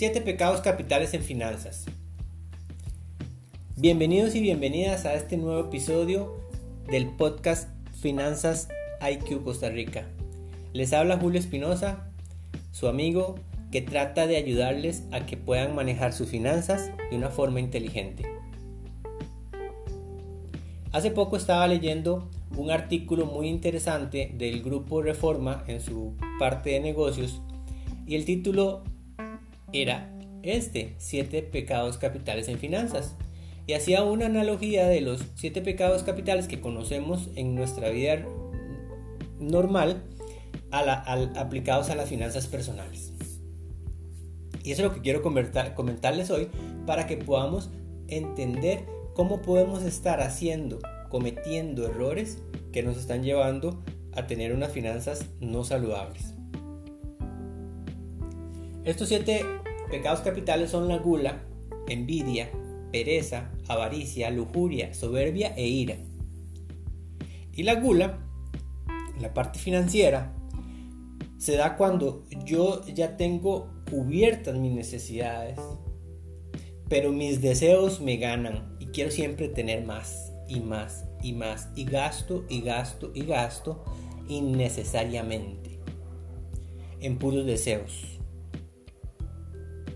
7 pecados capitales en finanzas. Bienvenidos y bienvenidas a este nuevo episodio del podcast Finanzas IQ Costa Rica. Les habla Julio Espinosa, su amigo que trata de ayudarles a que puedan manejar sus finanzas de una forma inteligente. Hace poco estaba leyendo un artículo muy interesante del grupo Reforma en su parte de negocios y el título era este, siete pecados capitales en finanzas. Y hacía una analogía de los siete pecados capitales que conocemos en nuestra vida normal aplicados a las finanzas personales. Y eso es lo que quiero comentarles hoy para que podamos entender cómo podemos estar haciendo, cometiendo errores que nos están llevando a tener unas finanzas no saludables. Estos siete pecados capitales son la gula, envidia, pereza, avaricia, lujuria, soberbia e ira. Y la gula, la parte financiera, se da cuando yo ya tengo cubiertas mis necesidades, pero mis deseos me ganan y quiero siempre tener más y más y más y gasto y gasto y gasto innecesariamente en puros deseos.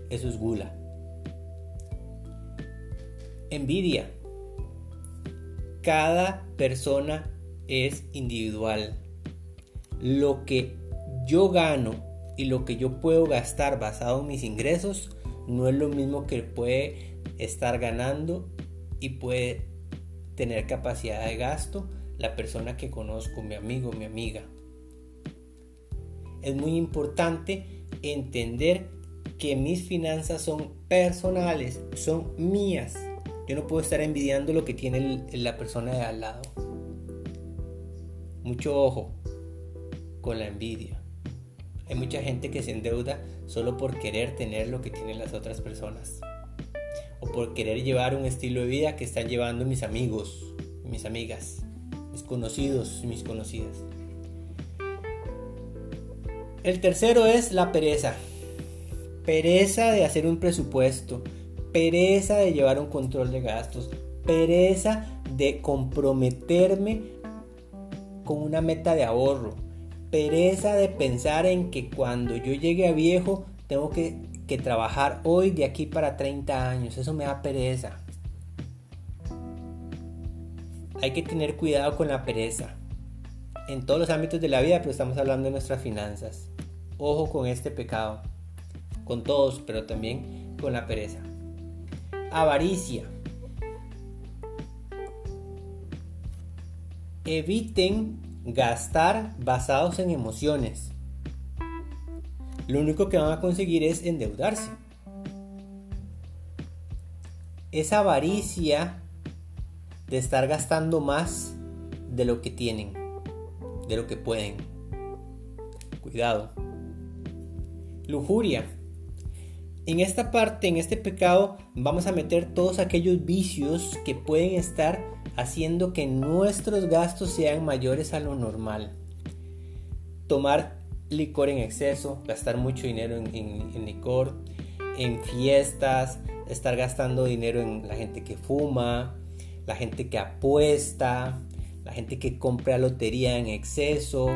Eso es gula. Envidia. Cada persona es individual. Lo que yo gano y lo que yo puedo gastar basado en mis ingresos no es lo mismo que puede estar ganando y puede tener capacidad de gasto la persona que conozco, mi amigo, mi amiga. Es muy importante entender que mis finanzas son personales, son mías. Yo no puedo estar envidiando lo que tiene la persona de al lado. Mucho ojo con la envidia. Hay mucha gente que se endeuda solo por querer tener lo que tienen las otras personas. O por querer llevar un estilo de vida que están llevando mis amigos, mis amigas, mis conocidos mis conocidas. El tercero es la pereza pereza de hacer un presupuesto, pereza de llevar un control de gastos, pereza de comprometerme con una meta de ahorro, pereza de pensar en que cuando yo llegue a viejo tengo que, que trabajar hoy de aquí para 30 años, eso me da pereza. Hay que tener cuidado con la pereza en todos los ámbitos de la vida, pero estamos hablando de nuestras finanzas. Ojo con este pecado con todos, pero también con la pereza. Avaricia. Eviten gastar basados en emociones. Lo único que van a conseguir es endeudarse. Esa avaricia de estar gastando más de lo que tienen, de lo que pueden. Cuidado. Lujuria. En esta parte, en este pecado, vamos a meter todos aquellos vicios que pueden estar haciendo que nuestros gastos sean mayores a lo normal. Tomar licor en exceso, gastar mucho dinero en, licor, en fiestas, estar gastando dinero en la gente que fuma, la gente que apuesta, la gente que compra lotería en exceso,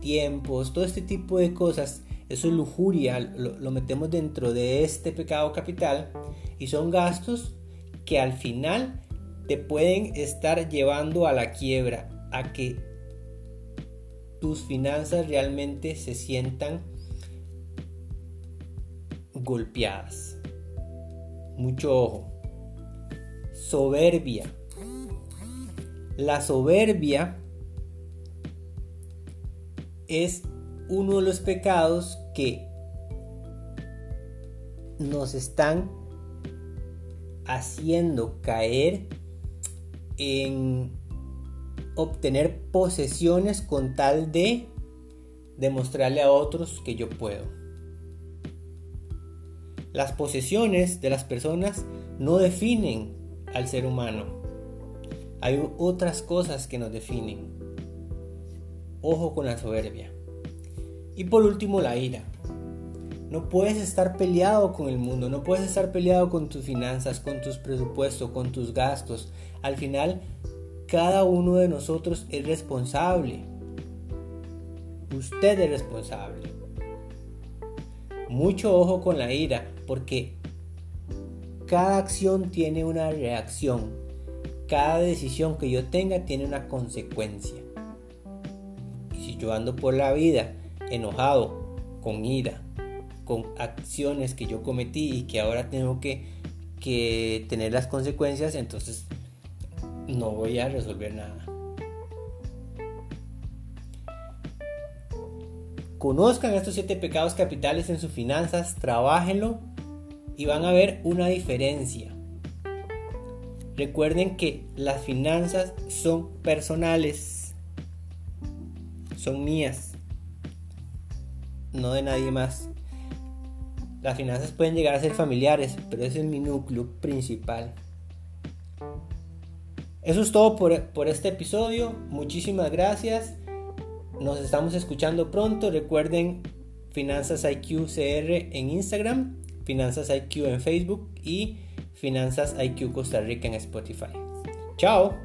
tiempos, todo este tipo de cosas eso es lujuria, lo, metemos dentro de este pecado capital y son gastos que al final te pueden estar llevando a la quiebra, a que tus finanzas realmente se sientan golpeadas. Mucho ojo. Soberbia. La soberbia es uno de los pecados que nos están haciendo caer en obtener posesiones con tal de demostrarle a otros que yo puedo. Las posesiones de las personas no definen al ser humano. Hay otras cosas que nos definen. Ojo con la soberbia. Y por último, la ira. No puedes estar peleado con el mundo, no puedes estar peleado con tus finanzas, con tus presupuestos, con tus gastos. Al final, cada uno de nosotros es responsable. Usted es responsable. Mucho ojo con la ira, porque cada acción tiene una reacción. Cada decisión que yo tenga tiene una consecuencia. Y si yo ando por la vida enojado, con ira, con acciones que yo cometí y que ahora tengo que, que tener las consecuencias, entonces no voy a resolver nada. Conozcan estos siete pecados capitales en sus finanzas, trabajenlo y van a ver una diferencia. Recuerden que las finanzas son personales, son mías, no de nadie más. Las finanzas pueden llegar a ser familiares, pero ese es mi núcleo principal. Eso es todo por, por este episodio. Muchísimas gracias. Nos estamos escuchando pronto. Recuerden Finanzas IQ CR en Instagram, Finanzas IQ en Facebook y Finanzas IQ Costa Rica en Spotify. Chao.